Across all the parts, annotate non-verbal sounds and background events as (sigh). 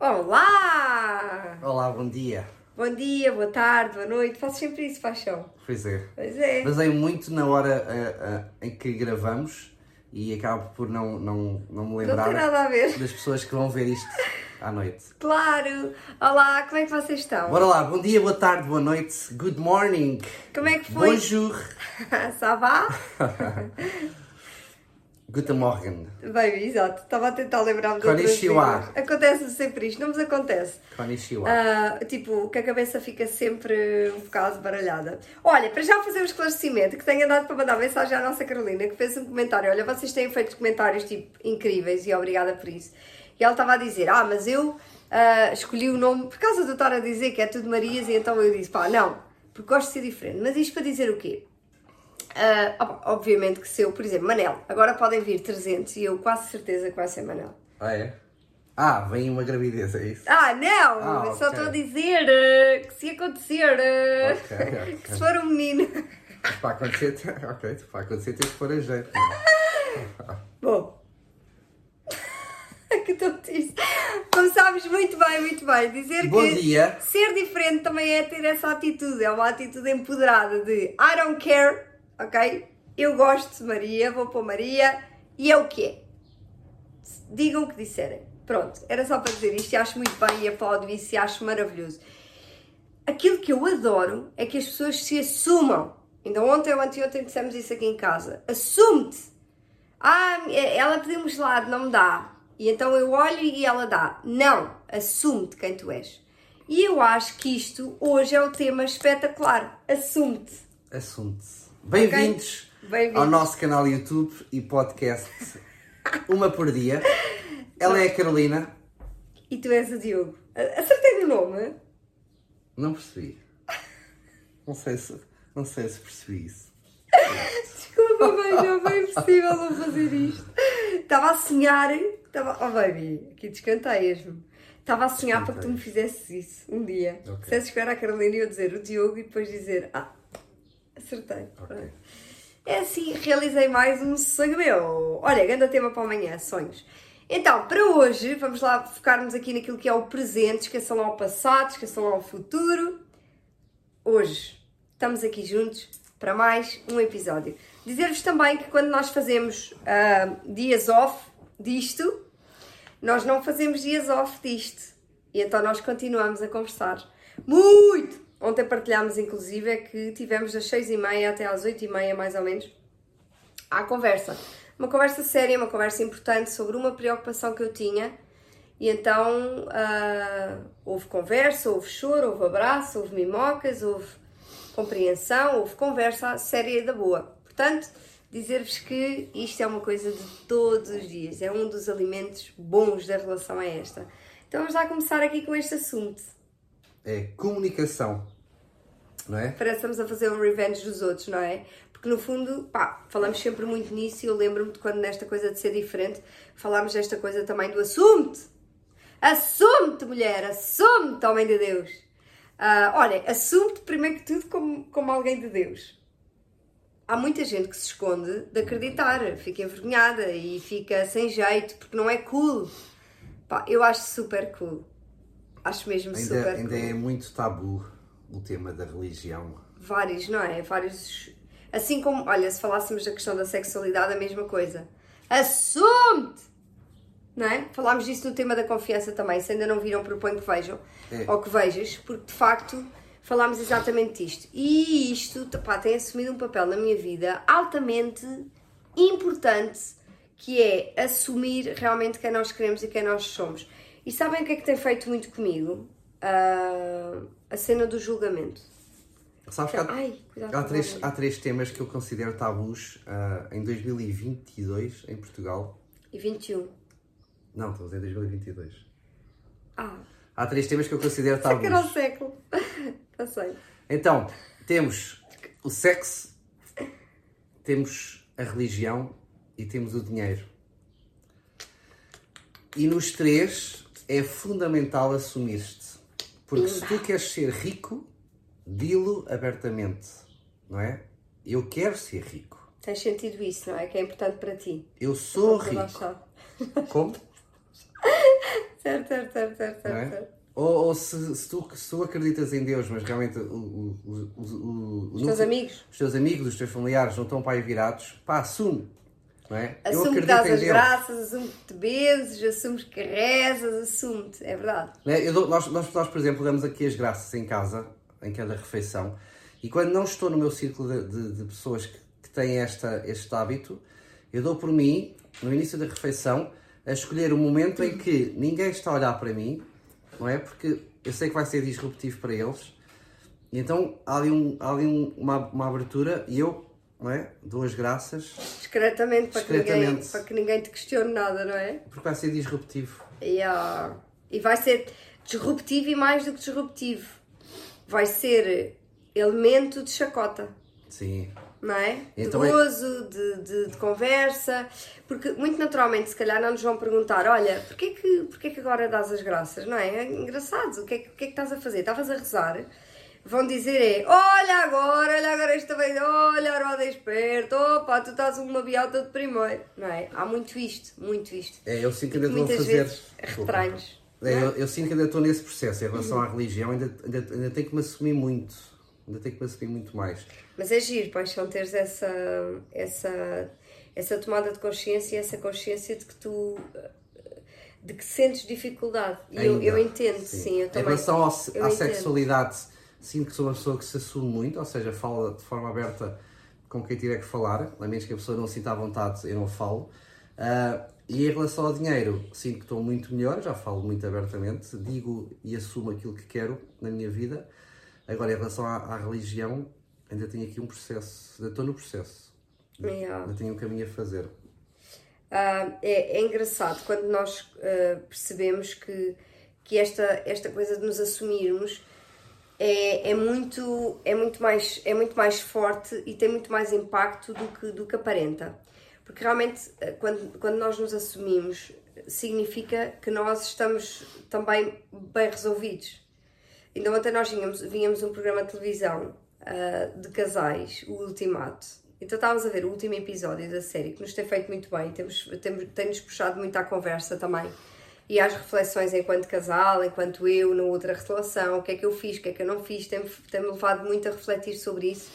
Olá! Olá, bom dia. Bom dia, boa tarde, boa noite. Faço sempre isso, paixão. Pois é. Pois é. Basei muito na hora ah, ah, em que gravamos e acabo por não, não, não me Não lembrar ver. das pessoas que vão ver isto à noite. Claro! Olá, como é que vocês estão? Bora lá, bom dia, boa tarde, boa noite, good morning, Como é que foi? bonjour, (laughs) Ça va? (laughs) guten Morgen, Bem, exato. Estava a tentar lembrar-me de outras Konnichiwa. Acontece sempre isto, não vos acontece. konnichiwa. Ah, tipo, que a cabeça fica sempre um bocado baralhada. Olha, para já fazer um esclarecimento, que tenho andado para mandar mensagem à nossa Carolina, que fez um comentário. Olha, vocês têm feito comentários, tipo, incríveis e obrigada por isso. E ela estava a dizer, ah, mas eu ah, escolhi o nome, por causa de estar a dizer que é tudo Marias, e então eu disse, pá, não, porque gosto de ser diferente. Mas isto para dizer o quê? Ah, opa, obviamente que se eu, por exemplo, Manel, agora podem vir 300 e eu quase certeza que vai ser Manel. Ah, é? Ah, vem uma gravidez, é isso? Ah, não! Ah, eu só estou a dizer eh, que se acontecer, eh, Ok, (laughs) ok. que se for um menino. Mas para acontecer, (laughs) ok, para acontecer tens que pôr a jeito. (laughs) Bom. que tontice. Como sabes muito bem, muito bem, dizer Bom que dia. ser diferente também é ter essa atitude, é uma atitude empoderada de I don't care, ok? Eu gosto de Maria, vou pôr Maria e é o que é. Digam o que disserem. Pronto, era só para dizer isto e acho muito bem e aplaudo isso e acho maravilhoso. Aquilo que eu adoro é que as pessoas se assumam. Ainda ontem ou anteontem dissemos isso aqui em casa. Assume-te. Ah, ela pediu-me um gelado, não me dá. E então eu olho e ela dá. Não, assume-te quem tu és. E eu acho que isto hoje é o tema espetacular. Assume-te. Assunto. Bem-vindos Bem-vindos. ao nosso canal YouTube e podcast (laughs) Uma por Dia. Ela é a Carolina. E tu és o Diogo. Acertei no nome? Não percebi. Não sei se, não sei se percebi isso. (laughs) Desculpa, bem, não foi impossível não fazer isto. Estava a sonhar. Estava... Oh, baby, aqui descanteias-me. Estava a sonhar para que tu me fizesses isso um dia. Ok. Dissesses que era a Carolina e eu dizer o Diogo e depois dizer Ah, acertei. Ok. É assim, realizei mais um sonho meu. Olha, grande tema para amanhã, sonhos. Então, para hoje, vamos lá focarmos aqui naquilo que é o presente, esqueçam lá o passado, esqueçam lá o futuro. Hoje, estamos aqui juntos para mais um episódio. Dizer-vos também que quando nós fazemos ah, dias off disto, nós não fazemos dias off disto. E então nós continuamos a conversar. Muito! Ontem partilhámos, inclusive, é que tivemos das 6h30 até às 8h30, mais ou menos, à conversa. Uma conversa séria, uma conversa importante sobre uma preocupação que eu tinha. E então ah, houve conversa, houve choro, houve abraço, houve mimocas, houve compreensão, houve conversa séria e da boa. Portanto, dizer-vos que isto é uma coisa de todos os dias, é um dos alimentos bons da relação a esta. Então vamos lá começar aqui com este assunto. É comunicação. Não é? Parece que estamos a fazer um revenge dos outros, não é? Porque no fundo, pá, falamos sempre muito nisso e eu lembro-me de quando nesta coisa de ser diferente, falámos desta coisa também do assume-te. Assume-te, mulher, assume-te, homem de Deus. Ah, olha, assume-te primeiro que tudo como, como alguém de Deus. Há muita gente que se esconde de acreditar, fica envergonhada e fica sem jeito porque não é cool. Pá, eu acho super cool. Acho mesmo Ainda, super ainda cool é muito tabu o tema da religião. vários, não é? Vários. Assim como, olha, se falássemos da questão da sexualidade, a mesma coisa. Assume-te! Não é? Falámos disso no tema da confiança também. Se ainda não viram, proponho que vejam. É. Ou que vejas, porque de facto falámos exatamente disto. E isto pá, tem assumido um papel na minha vida altamente importante, que é assumir realmente quem nós queremos e quem nós somos. E sabem o que é que tem feito muito comigo? Ah, a cena do julgamento. Sabes que há, Ai, há três, há três temas que eu considero tabus ah, em 2022 em Portugal. E 21. Não, estamos em 2022. Ah, Há três temas que eu considero (laughs) será que era o tabus. século? (laughs) Passei. Então, temos o sexo, temos a religião e temos o dinheiro. E nos três é fundamental assumir-te. Porque se tu queres ser rico, dilo abertamente, não é? Eu quero ser rico. Tens sentido isso, não é? Que é importante para ti. Eu sou rico. (laughs) Como? certo, certo, certo, certo, é? certo. Ou, ou se, se tu, se tu acreditas em Deus, mas realmente o, o, o- Os teus amigos. os teus amigos, os teus familiares não estão para aí virados, pá, assume. É? Assume que dás as graças, assume que te benzes, assumes que rezas, assume-te, é verdade. Eu dou- nós, nós, nós, por exemplo, damos aqui as graças em casa, em cada refeição, e quando não estou no meu círculo de, de- de pessoas que, que têm esta, este hábito, eu dou por mim, no início da refeição, a escolher o momento em que ninguém está a olhar para mim, não é? Porque eu sei que vai ser disruptivo para eles, e então há ali, um, há ali um- uma, uma abertura e eu não é? dou as graças Discretamente para, Que, ninguém, Discretamente. para que ninguém te questione nada, não é? porque vai ser disruptivo. E, ah, e vai ser disruptivo e mais do que disruptivo. Vai ser elemento de chacota, Sim. não é? Então de é- gozo, de, de, de conversa. Porque muito naturalmente, se calhar, não nos vão perguntar: olha, porquê que, porquê que agora dás as graças? Não é? É engraçado. O que é, que- o que é que estás a fazer? Estavas a rezar. Vão dizer é, olha agora, olha agora esta vez, olha a roda esperto, opa, tu estás uma biota de primeiro, não é? Há muito isto, muito isto. É, eu sinto que ainda estou a Muitas fazer. retranhos. É, eu, eu sinto que ainda estou nesse processo em relação à religião, ainda, ainda, ainda tenho que me assumir muito. Ainda tenho que me assumir muito mais. Mas é giro, paixão, teres essa, essa, essa tomada de consciência e essa consciência de que tu de que sentes dificuldade. E eu, eu entendo, sim, eu Em também. relação ao, eu à entendo. sexualidade, sinto que sou uma pessoa que se assume muito, ou seja, fala de forma aberta com quem tiver que falar, a menos que a pessoa não sinta à vontade, eu não falo. Ah, e em relação ao dinheiro, sinto que estou muito melhor, já falo muito abertamente, digo e assumo aquilo que quero na minha vida. Agora, em relação à, à religião, ainda tenho aqui um processo, ainda estou no processo, Yeah. ainda tenho um caminho a fazer. Ah, é, é engraçado quando nós ah, percebemos que, que esta, esta coisa de nos assumirmos é, é, muito, é, muito mais, é muito mais forte e tem muito mais impacto do que, do que aparenta. Porque realmente, ah, quando, quando nós nos assumimos, significa que nós estamos também bem resolvidos. Ainda ontem nós vínhamos, vínhamos um programa de televisão ah, de casais, o Ultimato. Então estávamos a ver o último episódio da série, que nos tem feito muito bem, temos, temos, tem-nos puxado muito à conversa também. E às reflexões enquanto casal, enquanto eu, na outra relação, o que é que eu fiz, o que é que eu não fiz, tem-me levado muito a refletir sobre isso.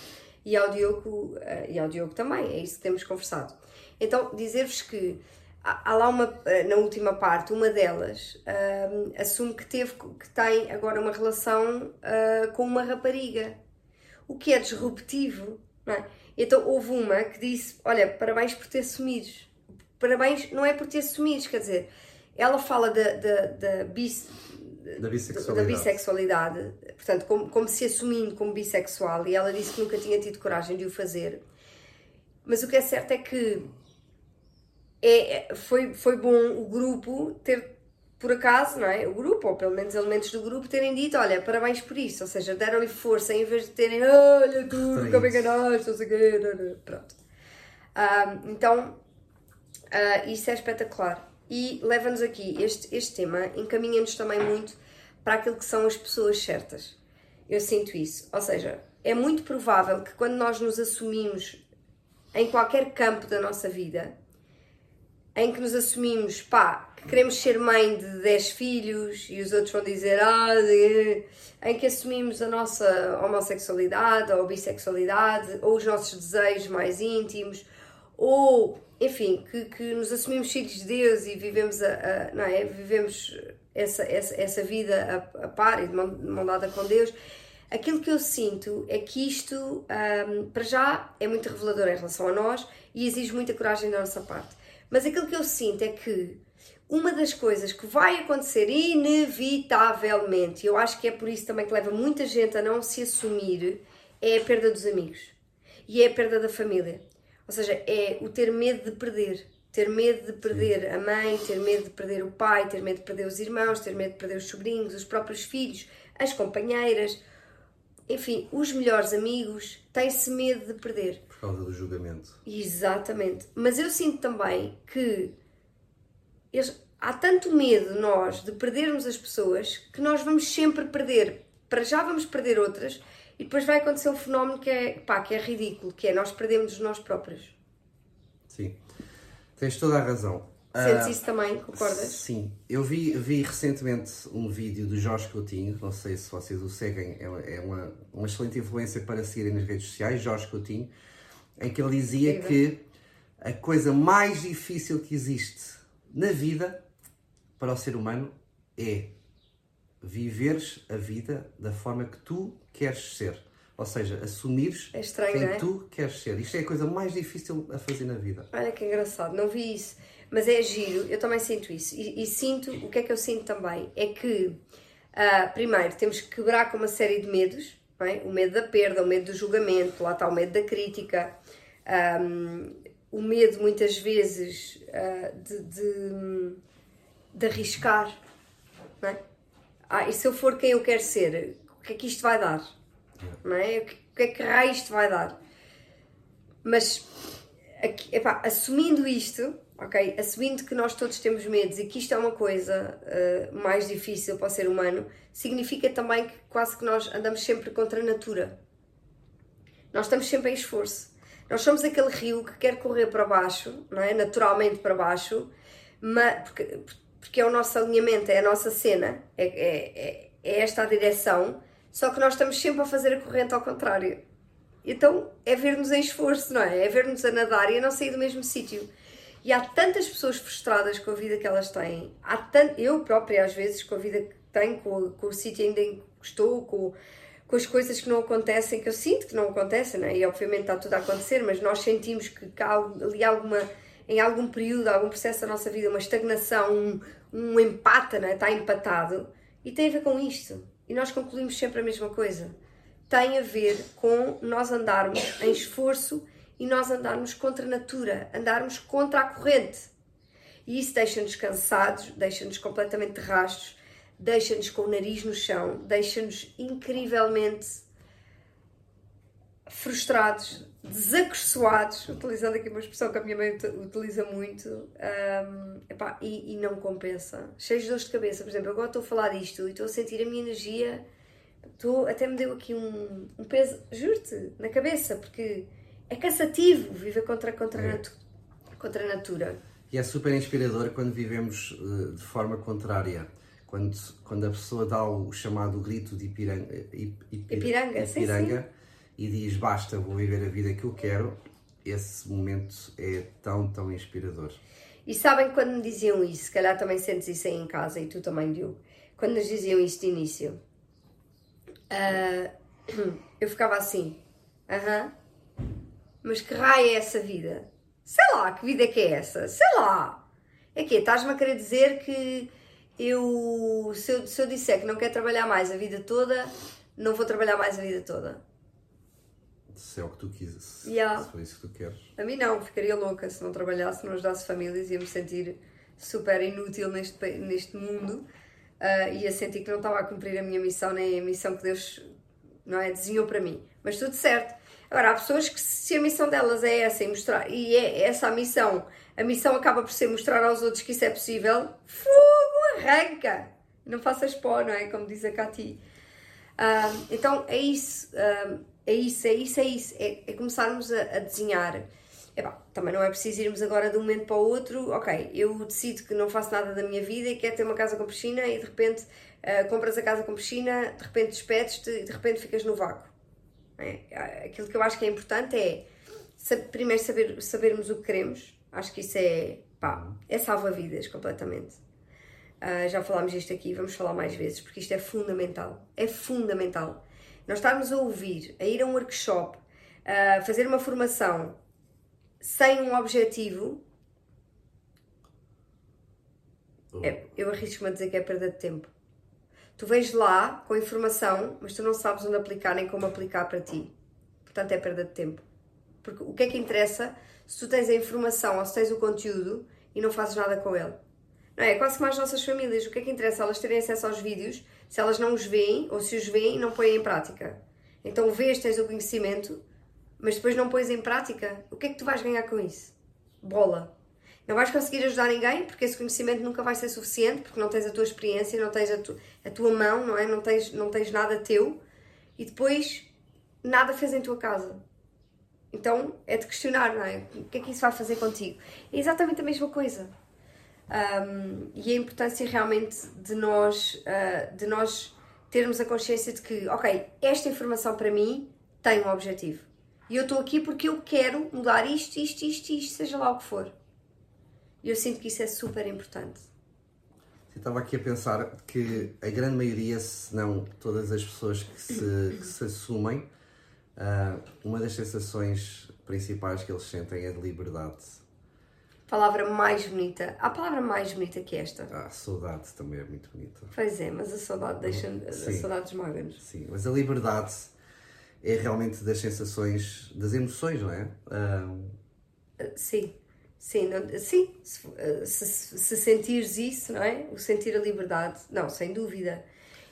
E ao Diogo, ah, e ao Diogo também, é isso que temos conversado. Então, dizer-vos que há lá uma, eh, na última parte, uma delas ahm, assume que teve, que tem agora uma relação ah, com uma rapariga, o que é disruptivo, não é? Então houve uma que disse, olha, parabéns por ter assumido, parabéns, não é por ter assumido, quer dizer, ela fala da, da, da, bis, Da da bissexualidade. bissexualidade, portanto, como, como se assumindo como bissexual, e ela disse que nunca tinha tido coragem de o fazer. Mas o que é certo é que é, é- foi, foi bom o grupo ter, por acaso, não é? O grupo, ou pelo menos elementos do grupo, terem dito: olha, parabéns por isso. Ou seja, deram-lhe força em vez de terem: olha, tu nunca me enganaste, não sei o quê. Pronto. Ah, então, ah, isso é espetacular. E leva-nos aqui, este, este tema encaminha-nos também muito para aquilo que são as pessoas certas. Eu sinto isso. Ou seja, é muito provável que quando nós nos assumimos em qualquer campo da nossa vida, em que nos assumimos, pá, que queremos ser mãe de 10 filhos e os outros vão dizer, ah, de- em que assumimos a nossa homossexualidade ou bissexualidade ou os nossos desejos mais íntimos ou, enfim, que, que nos assumimos filhos de Deus e vivemos, a, a- não é? vivemos essa, essa, essa vida a, a par e de mão, dada com Deus. Aquilo que eu sinto é que isto, ahm, para já, é muito revelador em relação a nós e exige muita coragem da nossa parte. Mas aquilo que eu sinto é que uma das coisas que vai acontecer inevitavelmente, e eu acho que é por isso também que leva muita gente a não se assumir, é a perda dos amigos e é a perda da família. Ou seja, é o ter medo de perder. Ter medo de perder a mãe, ter medo de perder o pai, ter medo de perder os irmãos, ter medo de perder os sobrinhos, os próprios filhos, as companheiras, enfim, os melhores amigos, tem-se medo de perder. Por causa do julgamento. Exatamente. Mas eu sinto também que eles- há tanto medo nós de perdermos as pessoas que nós vamos sempre perder. Para já vamos perder outras e depois vai acontecer um fenómeno que é, pá, que é ridículo, que é nós perdemos nós próprios. Sim. Tens toda a razão. Sentes isso também? Concordas? Sim. Eu vi, vi recentemente um vídeo do Jorge Coutinho, não sei se vocês o seguem, é, é uma, uma excelente influência para seguirem nas redes sociais, Jorge Coutinho, em que ele dizia Sim. que a coisa mais difícil que existe na vida para o ser humano é viveres a vida da forma que tu queres ser. Ou seja, assumires É estranho, quem é? tu queres ser. Isto é a coisa mais difícil a fazer na vida. Olha que engraçado, não vi isso. Mas é giro, eu também sinto isso. E, e sinto, o que é que eu sinto também? É que, ah, primeiro, temos que quebrar com uma série de medos. é? O medo da perda, o medo do julgamento, lá está o medo da crítica, ahm, o medo, muitas vezes, ah, de, de, de arriscar. Não é? Ah, e se eu for quem eu quero ser, o que é que isto vai dar? Não é? O que, é que raio isto vai dar? Mas aqui- epá, assumindo isto, ok? Assumindo que nós todos temos medos e que isto é uma coisa eh, mais difícil para o ser humano, significa também que quase que nós andamos sempre contra a natura. Nós estamos sempre em esforço. Nós somos aquele rio que quer correr para baixo, não é? naturalmente para baixo, mas, porque é o nosso alinhamento, é a nossa cena, é, é, é, é esta a direção, só que nós estamos sempre a fazer a corrente ao contrário. Então é ver-nos em esforço, não é? É ver-nos a nadar e a não sair do mesmo sítio. E há tantas pessoas frustradas com a vida que elas têm. Há tant... Eu própria, às vezes, com a vida que tenho, com, com o sítio ainda em que estou, com, com as coisas que não acontecem, que eu sinto que não acontecem, não é? E obviamente está tudo a acontecer, mas nós sentimos que há ali alguma, em algum período, algum processo da nossa vida, uma estagnação, um, um empate, não é? Está empatado. E tem a ver com isto. E nós concluímos sempre a mesma coisa tem a ver com nós andarmos em esforço e nós andarmos contra a natura, andarmos contra a corrente. E isso deixa-nos cansados, deixa-nos completamente rastos, deixa-nos com o nariz no chão, deixa-nos incrivelmente frustrados, desacressoados, utilizando aqui uma expressão que a minha mãe ut- utiliza muito, hum, epá, e, e não compensa. Cheios de dores de cabeça, por exemplo, agora estou a falar disto e estou a sentir a minha energia Tô, até me deu aqui um, um peso, juro-te, na cabeça, porque é cansativo viver contra, contra, a É. natu- contra a natura. E é super inspirador quando vivemos eh, de forma contrária. Quando, quando a pessoa dá o chamado grito de Ipiranga, Ip- Ipir- Ipiranga, sim, Ipiranga e diz basta, vou viver a vida que eu quero, esse momento é tão, tão inspirador. E sabem quando me diziam isso, se calhar também sentes isso aí em casa e tu também, Diogo, quando nos diziam isso de início, ah, (clears throat) eu ficava assim, aham, mas que raio é essa vida? Sei lá, que vida é que é essa? Sei lá. É que Estás-me a querer dizer que eu se, eu, se eu disser que não quero trabalhar mais a vida toda, não vou trabalhar mais a vida toda. Se é o que tu quiseres, se- Yeah. se for isso que tu queres. A mim não, ficaria louca se não trabalhasse, não ajudasse famílias, ia me sentir super inútil neste, neste mundo, ah, ia sentir que não estava a cumprir a minha missão, nem a missão que Deus não é, desenhou para mim. Mas tudo certo. Agora, há pessoas que se a missão delas é essa e mostrar, e é essa a missão, a missão acaba por ser mostrar aos outros que isso é possível, fogo, arranca! Não faças pó, não é? Como diz a Cati. Ah, então é isso, ah, é isso, é isso, é isso. É, é começarmos a, a desenhar. Epá, também não é preciso irmos agora de um momento para o outro. Ok, eu decido que não faço nada da minha vida e quero ter uma casa com piscina e de repente ah, compras a casa com piscina, de repente despedes-te e de repente ficas no vácuo. É, aquilo que eu acho que é importante é sa- primeiro saber, sabermos o que queremos. Acho que isso é, pá, é salva-vidas completamente. Ah, já falámos disto aqui, vamos falar mais vezes, porque isto é fundamental. É fundamental. Nós estarmos a ouvir, a ir a um workshop, a fazer uma formação sem um objetivo, é- eu arrisco-me a dizer que é perda de tempo. Tu vens lá com informação, mas tu não sabes onde aplicar nem como aplicar para ti. Portanto, é perda de tempo. Porque o que é que interessa se tu tens a informação ou se tens o conteúdo e não fazes nada com ele? Não é? É quase como as nossas famílias. O que é que interessa? Elas terem acesso aos vídeos se elas não os veem ou se os veem não põem em prática. Então vês, tens o conhecimento, mas depois não pões em prática. O que é que tu vais ganhar com isso? Bola. Não vais conseguir ajudar ninguém porque esse conhecimento nunca vai ser suficiente, porque não tens a tua experiência, não tens a, tu- a tua mão, não é? Não tens, não tens nada teu e depois nada fez em tua casa. Então é de questionar, não é? O que é que isso vai fazer contigo? É exatamente a mesma coisa. Um, e a importância realmente de nós, uh, de nós termos a consciência de que, ok, esta informação para mim tem um objetivo. E eu estou aqui porque eu quero mudar isto, isto, isto, isto, seja lá o que for. E eu sinto que isso é super importante. Eu estava aqui a pensar que a grande maioria, se não todas as pessoas que se, que se assumem, uh, uma das sensações principais que eles sentem é de liberdade. Palavra mais bonita. Há palavra mais bonita que esta. Ah, saudade também é muito bonita. Pois é, mas a saudade deixa Sim. a saudade esmaga-nos. Sim, mas a liberdade é realmente das sensações, das emoções, não é? Uh... Sim. Sim, não, sim se, se, se, sentires isso, não é? O sentir a liberdade, não, sem dúvida.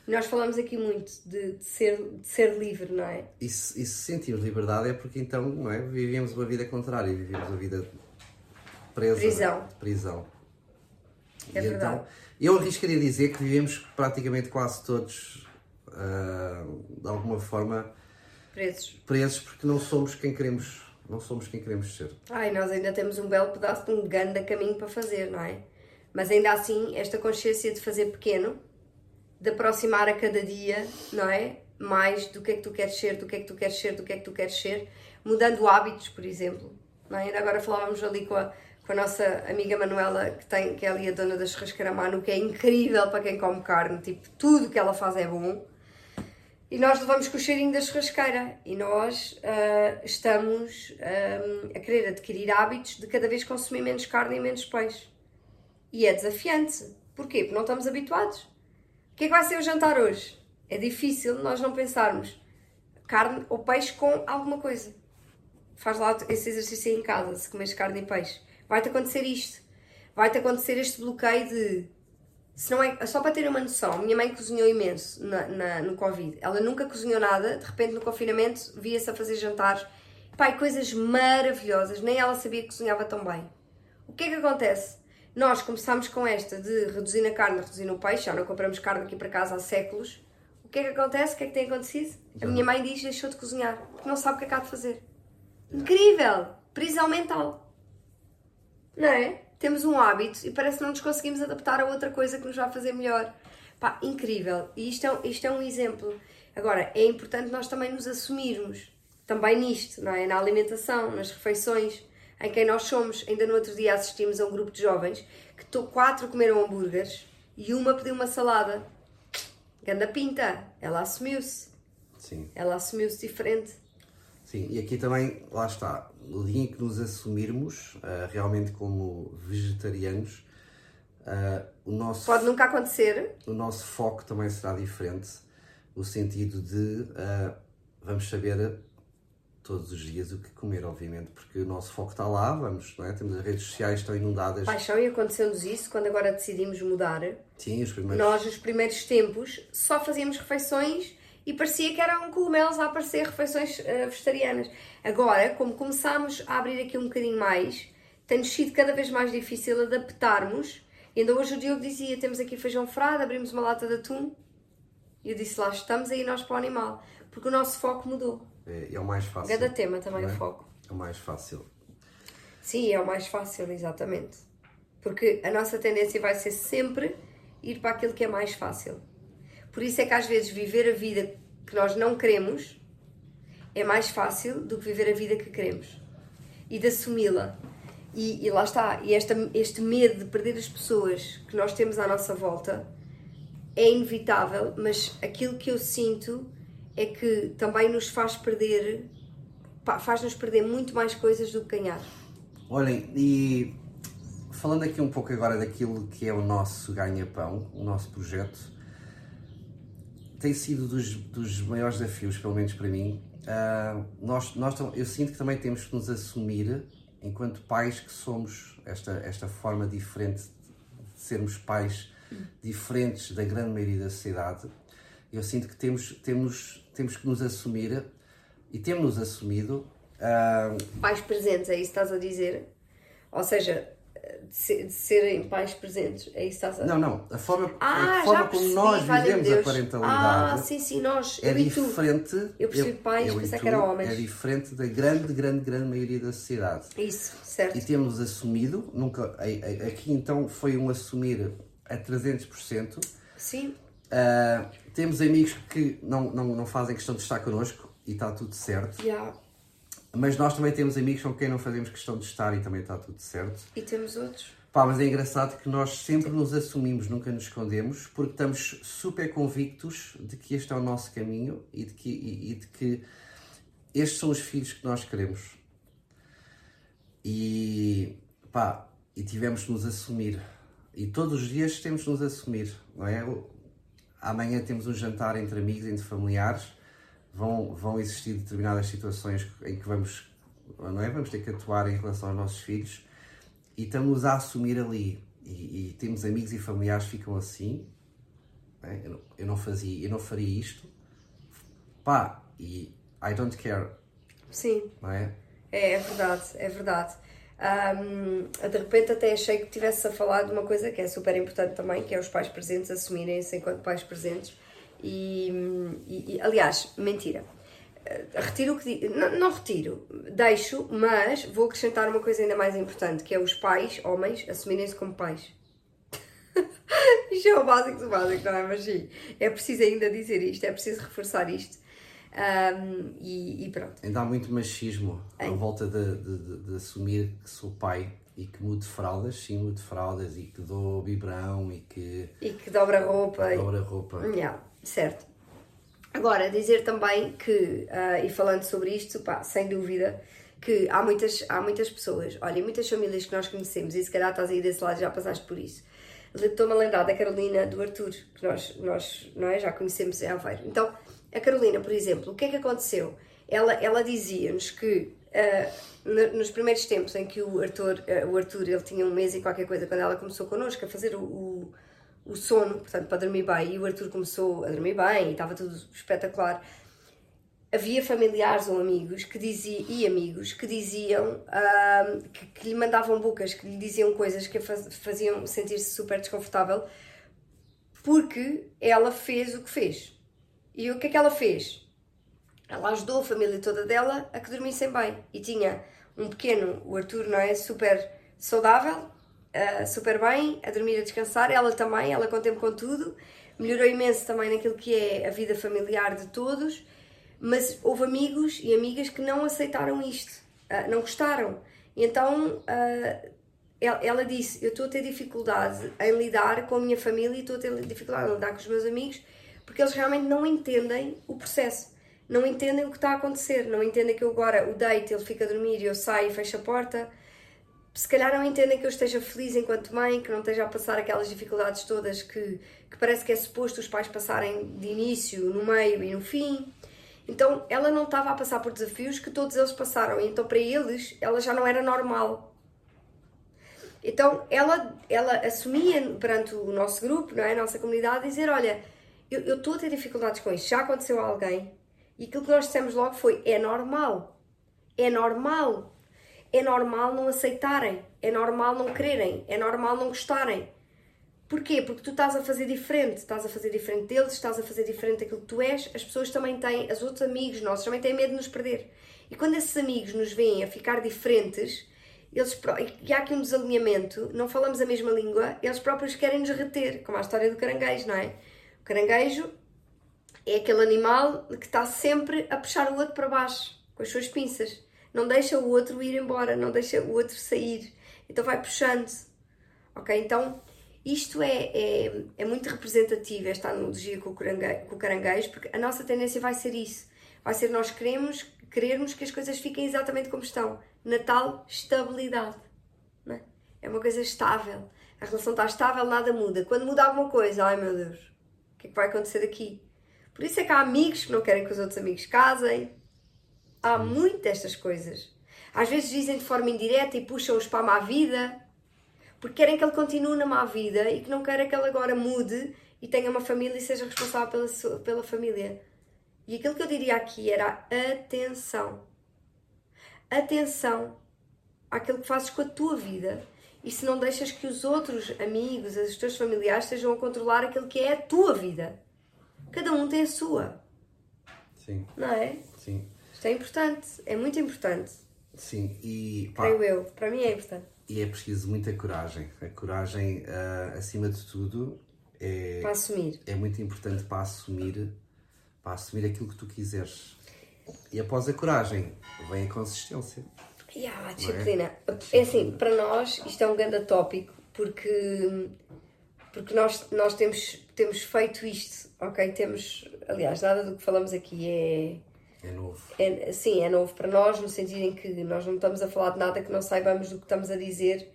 Nós falamos aqui muito de, de ser, de ser livre, não é? E se, e se sentimos liberdade é porque então, não é? Vivemos uma vida contrária, vivemos uma vida presa. Prisão. Prisão. É e verdade. Então, eu arriscaria dizer que vivemos praticamente quase todos, uh, de alguma forma, presos. Presos porque não somos quem queremos não somos quem queremos ser. Ai, nós ainda temos um belo pedaço de um grande caminho para fazer, não é? Mas ainda assim, esta consciência de fazer pequeno, de aproximar a cada dia, não é? Mais do que é que tu queres ser, do que é que tu queres ser, do que é que tu queres ser, mudando hábitos, por exemplo. Não é? Ainda agora falávamos ali com a, com a nossa amiga Manuela, que, tem, que é ali a dona da churrasqueira Manu, que é incrível para quem come carne, tipo, tudo que ela faz é bom e nós levamos com o cheirinho da churrasqueira e nós uh, estamos um, a querer adquirir hábitos de cada vez consumir menos carne e menos peixe. E é desafiante. Porquê? Porque não estamos habituados. O que é que vai ser o jantar hoje? É difícil nós não pensarmos carne ou peixe com alguma coisa. Faz lá esse exercício em casa, se comes carne e peixe. Vai-te acontecer isto. Vai-te acontecer este bloqueio de se não é, só para ter uma noção, minha mãe cozinhou imenso na, na, no Covid. Ela nunca cozinhou nada, de repente no confinamento via-se a fazer jantares. Pai, coisas maravilhosas, nem ela sabia que cozinhava tão bem. O que é que acontece? Nós começámos com esta de reduzir na carne, reduzir no peixe, já não compramos carne aqui para casa há séculos. O que é que acontece? O que é que tem acontecido? A minha mãe diz deixou de cozinhar, porque não sabe o que é que há de fazer. Incrível! Prisão mental. Não é? temos um hábito e parece que não nos conseguimos adaptar a outra coisa que nos vai fazer melhor. Pá, incrível. E isto é, isto é um exemplo. Agora, é importante nós também nos assumirmos, também nisto, não é? Na alimentação, nas refeições, em quem nós somos. Ainda no outro dia assistimos a um grupo de jovens que quatro comeram hambúrgueres e uma pediu uma salada. Ganda pinta, ela assumiu-se. Sim. Ela assumiu-se diferente. Sim, e aqui também, lá está, no dia em que nos assumirmos uh, realmente como vegetarianos, uh, o nosso. Pode nunca acontecer. O nosso foco também será diferente, o sentido de uh, vamos saber todos os dias o que comer, obviamente, porque o nosso foco está lá, vamos, não é? Temos as redes sociais estão inundadas. Paixão, e aconteceu-nos isso quando agora decidimos mudar. Sim, os primeiros. Nós, nos primeiros tempos, só fazíamos refeições e parecia que eram cogumelos a aparecer refeições uh, vegetarianas. Agora, como começámos a abrir aqui um bocadinho mais, tem-nos sido cada vez mais difícil adaptarmos. E ainda hoje o Diogo dizia: temos aqui feijão frado, abrimos uma lata de atum. E eu disse: lá estamos aí nós para o animal. Porque o nosso foco mudou. É, é o mais fácil. Cada tema também é? o foco. É o mais fácil. Sim, é o mais fácil, exatamente. Porque a nossa tendência vai ser sempre ir para aquilo que é mais fácil. Por isso é que às vezes viver a vida que nós não queremos é mais fácil do que viver a vida que queremos e de assumi-la. E, e, lá está, e esta, este medo de perder as pessoas que nós temos à nossa volta é inevitável, mas aquilo que eu sinto é que também nos faz perder, faz-nos perder muito mais coisas do que ganhar. Olhem, e falando aqui um pouco agora daquilo que é o nosso ganha-pão, o nosso projeto, tem sido dos, dos maiores desafios, pelo menos para mim. Uh, nós, nós, eu sinto que também temos que nos assumir, enquanto pais que somos, esta, esta forma diferente de sermos pais diferentes da grande maioria da sociedade. Eu sinto que temos, temos, temos que nos assumir e temos-nos assumido. Uh... Pais presentes, é isso que estás a dizer? Ou seja, de, ser- de serem pais presentes. É isso que estás a Não, não. A forma, Ah, a forma já como percebi, nós vivemos a Deus. parentalidade Ah, sim, sim, nós. é eu e tu. diferente. Eu percebi pais, eu pensei que era homens. É diferente da grande, grande, grande maioria da sociedade. Isso, certo. E temos assumido, nunca, a- a- aqui então foi um assumir a 300%. Sim, Ah, temos amigos que não, não, não fazem questão de estar connosco e está tudo certo. já. Mas nós também temos amigos com quem não fazemos questão de estar e também está tudo certo. E temos outros. Pá, mas é engraçado que nós sempre nos assumimos, nunca nos escondemos, porque estamos super convictos de que este é o nosso caminho e de que, e, e de que estes são os filhos que nós queremos. E pá, e tivemos de nos assumir. E todos os dias temos de nos assumir, não é? Amanhã temos um jantar entre amigos, entre familiares, vão, vão existir determinadas situações em que vamos, não é? vamos ter que atuar em relação aos nossos filhos e estamos a assumir ali. E, e temos amigos e familiares que ficam assim. né? Eu, não, eu não fazia, eu não faria isto. Pá, e I don't care, Sim, não é? é, é verdade, é verdade. Ahm, de repente até achei que tivesse a falar de uma coisa que é super importante também, que é os pais presentes assumirem-se enquanto pais presentes. E, e- e, aliás, mentira. Eh, Retiro o que digo. Não, não retiro, deixo, mas vou acrescentar uma coisa ainda mais importante, que é os pais, homens, assumirem-se como pais. (laughs) Isto é o básico do básico, não é? Mas sim, é preciso ainda dizer isto, é preciso reforçar isto. Ahm, e, e pronto. Ainda há muito machismo à volta de, de- de- de assumir que sou pai e que mudo fraldas, sim, mudo fraldas e que dou biberão e que E que dobra a roupa. e- dobro a roupa. Yeah, certo. Agora, dizer também que, ah, e falando sobre isto, pá, sem dúvida, que há muitas, há muitas pessoas, olha, muitas famílias que nós conhecemos, e se calhar estás aí desse lado já passaste por isso. Estou-me a lembrar da Carolina do Arthur, que nós, nós não é, já conhecemos em Aveiro. Então, a Carolina, por exemplo, o que é que aconteceu? Ela, ela dizia-nos que no- nos primeiros tempos em que o Arthur, ah, o Arthur ele tinha um mês e qualquer coisa, quando ela começou connosco a fazer o- o, o sono, portanto, para dormir bem, e o Arthur começou a dormir bem e estava tudo espetacular. Havia familiares ou amigos que diziam, e amigos que diziam ah, que, que lhe mandavam bocas, que lhe diziam coisas que a faz- faziam sentir-se super desconfortável porque ela fez o que fez. E o que é que ela fez? Ela ajudou a família toda dela a que dormissem bem. E tinha um pequeno, o Arthur, não é? Super saudável, ah, super bem, a dormir, a descansar. Ela também, ela com tempo com tudo. Melhorou imenso também naquilo que é a vida familiar de todos. Mas houve amigos e amigas que não aceitaram isto, ah, não gostaram. Então ah, ela, ela disse: Eu estou a ter dificuldade em lidar com a minha família e estou a ter dificuldade em lidar com os meus amigos porque eles realmente não entendem o processo, não entendem o que está a acontecer, não entendem que eu agora o deito, ele fica a dormir e eu saio e fecho a porta. Se calhar não entendem que eu esteja feliz enquanto mãe, que não esteja a passar aquelas dificuldades todas que, que parece que é suposto os pais passarem de início, no meio e no fim. Então ela não estava a passar por desafios que todos eles passaram, então para eles ela já não era normal. Então ela, ela assumia perante o nosso grupo, não é? a nossa comunidade, dizer: Olha, eu eu estou a ter dificuldades com isto, já aconteceu a alguém. E aquilo que nós dissemos logo foi: É normal. É normal. É normal não aceitarem. É normal não quererem. É normal não gostarem. Porquê? Porque tu estás a fazer diferente, estás a fazer diferente deles, estás a fazer diferente daquilo que tu és, as pessoas também têm, os outros amigos nossos também têm medo de nos perder. E quando esses amigos nos veem a ficar diferentes, eles, e há aqui um desalinhamento, não falamos a mesma língua, eles próprios querem nos reter, como a história do caranguejo, não é? O caranguejo é aquele animal que está sempre a puxar o outro para baixo, com as suas pinças. Não deixa o outro ir embora, não deixa o outro sair. Então vai puxando. Ok? Então, isto é, é, é muito representativo, esta analogia com o, caranguejo, com o caranguejo, porque a nossa tendência vai ser isso. Vai ser nós queremos, querermos que as coisas fiquem exatamente como estão. Na tal estabilidade. é? É uma coisa estável. A relação está estável, nada muda. Quando muda alguma coisa, ai meu Deus, o que é que vai acontecer daqui? Por isso é que há amigos que não querem que os outros amigos casem. Há muito destas coisas. Às vezes dizem de forma indireta e puxam-os para a má vida, porque querem que ele continue na má vida e que não querem que ele agora mude e tenha uma família e seja responsável pela, sua- pela família. E aquilo que eu diria aqui era atenção. Atenção àquilo que fazes com a tua vida e se não deixas que os outros amigos, os teus familiares estejam a controlar aquilo que é a tua vida. Cada um tem a sua. Sim. Não é? Isto é importante, é muito importante. Sim, e pá, Creio eu. Para mim é importante. e é preciso muita coragem. A coragem, ah, acima de tudo, é, Para assumir. é muito importante para assumir, para assumir aquilo que tu quiseres. E após a coragem, vem a consistência. E há a disciplina. É assim, para nós isto é um grande tópico porque, porque nós, nós temos, temos feito isto, ok? Temos, aliás, nada do que falamos aqui é, É novo. é, sim, é novo para nós, no sentido em que nós não estamos a falar de nada que não saibamos do que estamos a dizer,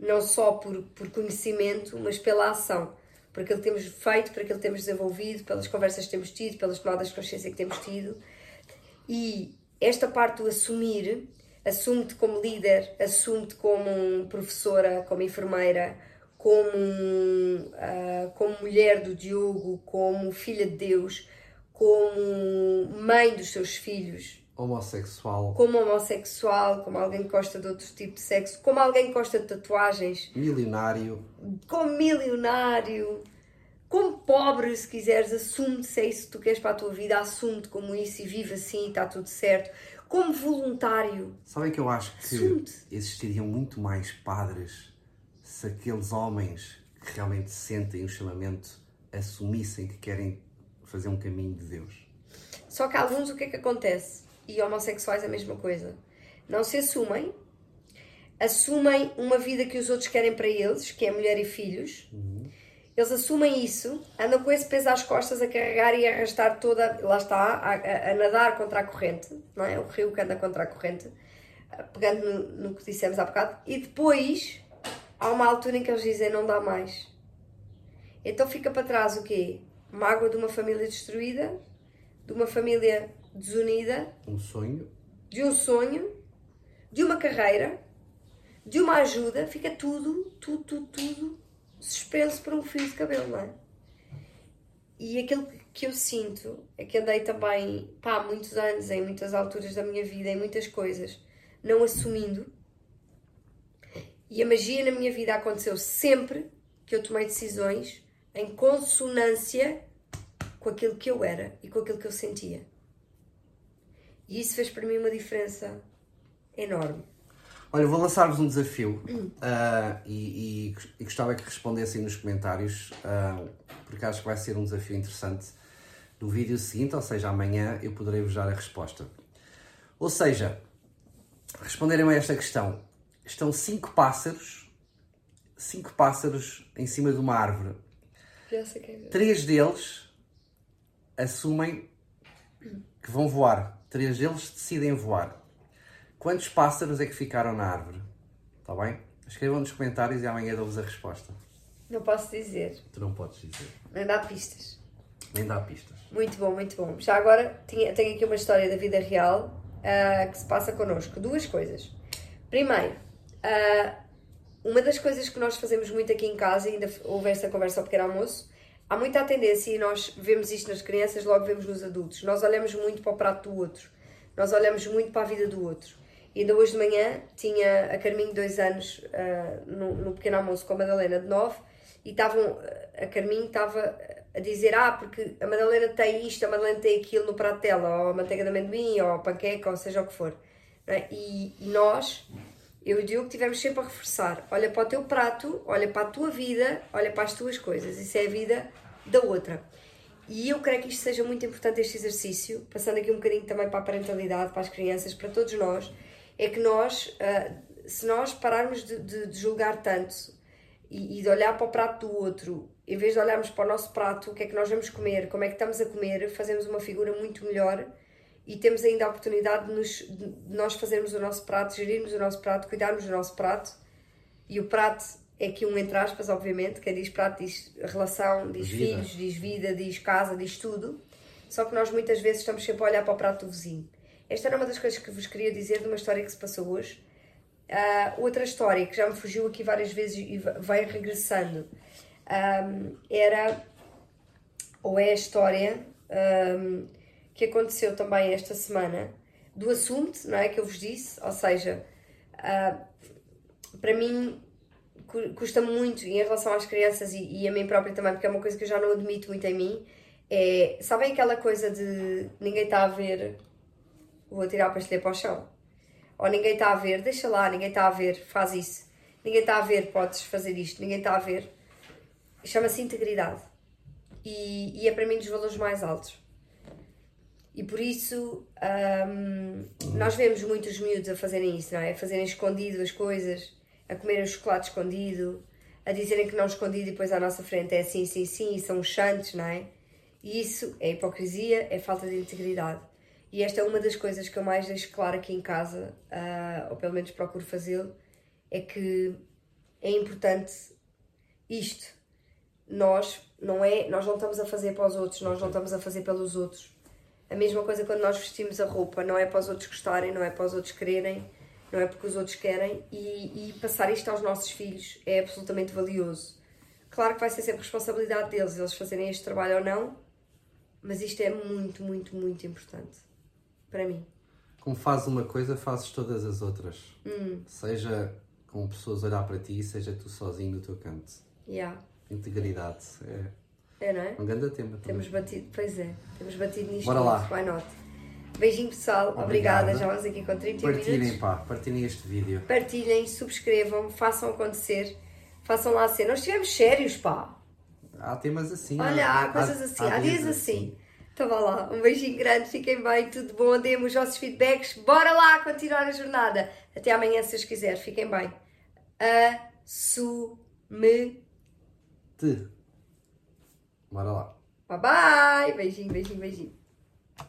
não só por, por conhecimento, mas pela ação. Por aquilo que temos feito, por aquilo que temos desenvolvido, pelas conversas que temos tido, pelas tomadas de consciência que temos tido. E esta parte do assumir, assume-te como líder, assume-te como professora, como enfermeira, como, ah, como mulher do Diogo, como filha de Deus, como mãe dos seus filhos, Homossexual, como homossexual, como alguém que gosta de outro tipo de sexo, como alguém que gosta de tatuagens, milionário, como milionário, como pobre, se quiseres, assume-te se é isso que tu queres para a tua vida, assume-te como isso e vive assim e está tudo certo. Como voluntário, Sabem que eu acho que existiriam muito mais padres se aqueles homens que realmente sentem o chamamento assumissem que querem fazer um caminho de Deus. Só que alguns o que é que acontece? E homossexuais a mesma coisa. Não se assumem, assumem uma vida que os outros querem para eles, que é mulher e filhos. Eles assumem isso, andam com esse peso às costas a carregar e a arrastar toda, lá está, a, a- a nadar contra a corrente, não é? O rio que anda contra a corrente, pegando no, no que dissemos há bocado. E depois há uma altura em que eles dizem não dá mais. Então fica para trás o quê? Mágoa de uma família destruída, de uma família desunida, Um sonho, de um sonho, de uma carreira, de uma ajuda, fica tudo, tudo, tudo, tudo suspenso por um fio de cabelo, não é? E aquilo que eu sinto é que andei também, pá, há muitos anos, em muitas alturas da minha vida, em muitas coisas, não assumindo. E a magia na minha vida aconteceu sempre que eu tomei decisões em consonância com aquilo que eu era e com aquilo que eu sentia. E isso fez para mim uma diferença enorme. Olha, eu vou lançar-vos um desafio ah, e, e- e gostava que respondessem nos comentários, ah, porque acho que vai ser um desafio interessante. No vídeo seguinte, ou seja, amanhã, eu poderei vos dar a resposta. Ou seja, responderem a esta questão: estão cinco pássaros, cinco pássaros em cima de uma árvore. É. Três deles assumem que vão voar. Três deles decidem voar. Quantos pássaros é que ficaram na árvore? Está bem? Escrevam nos comentários e amanhã dou-vos a resposta. Não posso dizer, Tu não podes dizer. nem dá pistas. Nem dá pistas. Muito bom, muito bom. Já agora tenho aqui uma história da vida real ah, que se passa connosco. Duas coisas. Primeiro, ah, uma das coisas que nós fazemos muito aqui em casa, e ainda houve esta conversa ao pequeno almoço, há muita tendência, e nós vemos isto nas crianças, logo vemos nos adultos. Nós olhamos muito para o prato do outro. Nós olhamos muito para a vida do outro. E ainda hoje de manhã tinha a Carminho, dois anos, ah, no, no pequeno almoço com a Madalena, de nove, e estavam, a Carminho estava a dizer, ah, porque a Madalena tem isto, a Madalena tem aquilo no prato dela, ou a manteiga de amendoim, ou a panqueca, ou seja o que for. é? E, e nós, eu e o Diogo, tivemos sempre a reforçar, olha para o teu prato, olha para a tua vida, olha para as tuas coisas, isso é a vida da outra. E eu creio que isto seja muito importante, este exercício, passando aqui um bocadinho também para a parentalidade, para as crianças, para todos nós, é que nós, ah, se nós pararmos de, de- de julgar tanto e, e de olhar para o prato do outro, em vez de olharmos para o nosso prato, o que é que nós vamos comer, como é que estamos a comer, fazemos uma figura muito melhor e temos ainda a oportunidade de, nos, de nós fazermos o nosso prato, gerirmos o nosso prato, cuidarmos do nosso prato. E o prato é aqui um entre aspas, obviamente. Quem diz prato diz relação, diz Vida. filhos, diz vida, diz casa, diz tudo. Só que nós muitas vezes estamos sempre a olhar para o prato do vizinho. Esta era uma das coisas que vos queria dizer de uma história que se passou hoje. Ah, outra história que já me fugiu aqui várias vezes e va- vai regressando ahm, era, ou é a história ahm, que aconteceu também esta semana do assunto, não é? Que eu vos disse, ou seja, ah, para mim cu- custa muito em relação às crianças e, e a mim própria também, porque é uma coisa que eu já não admito muito em mim. É, sabem aquela coisa de ninguém está a ver, vou atirar a pastilha para o chão. Ou ninguém está a ver, deixa lá, ninguém está a ver, faz isso. Ninguém está a ver, podes fazer isto, ninguém está a ver. Chama-se integridade. E, e é para mim dos valores mais altos. E por isso hum, nós vemos muitos miúdos a fazerem isso, não é? A fazerem escondido as coisas, a comerem o chocolate escondido, a dizerem que não escondido e depois à nossa frente é sim, sim, sim, e são os santos, não é? E isso é hipocrisia, é falta de integridade. E esta é uma das coisas que eu mais deixo claro aqui em casa, ah, ou pelo menos procuro fazê-lo, é que é importante isto. Nós não é, nós não estamos a fazer para os outros, nós não estamos a fazer pelos outros. A mesma coisa quando nós vestimos a roupa, não é para os outros gostarem, não é para os outros quererem, não é porque os outros querem, e, e passar isto aos nossos filhos é absolutamente valioso. Claro que vai ser sempre responsabilidade deles, eles fazerem este trabalho ou não, mas isto é muito, muito, muito importante para mim. Como fazes uma coisa, fazes todas as outras. Hum. Seja com pessoas olhar para ti, seja tu sozinho no teu canto. Yeah. Integridade. É É, não é? um grande tema também. Temos batido, pois é, temos batido nisto. Bora lá. Why not? Beijinho pessoal, Obrigado. obrigada. Já vamos aqui com 31 Partilhem, minutos. pá. Partilhem este vídeo. Partilhem, subscrevam, façam acontecer, façam lá ser. Nós estivemos sérios, pá. Há temas assim. Olha, há coisas assim, há, dias assim. Então vá lá, um beijinho grande, fiquem bem, tudo bom, deem-me os vossos feedbacks, bora lá continuar a jornada. Até amanhã, se Deus quiser, fiquem bem. Assume. Bora lá. Bye bye, beijinho, beijinho, beijinho.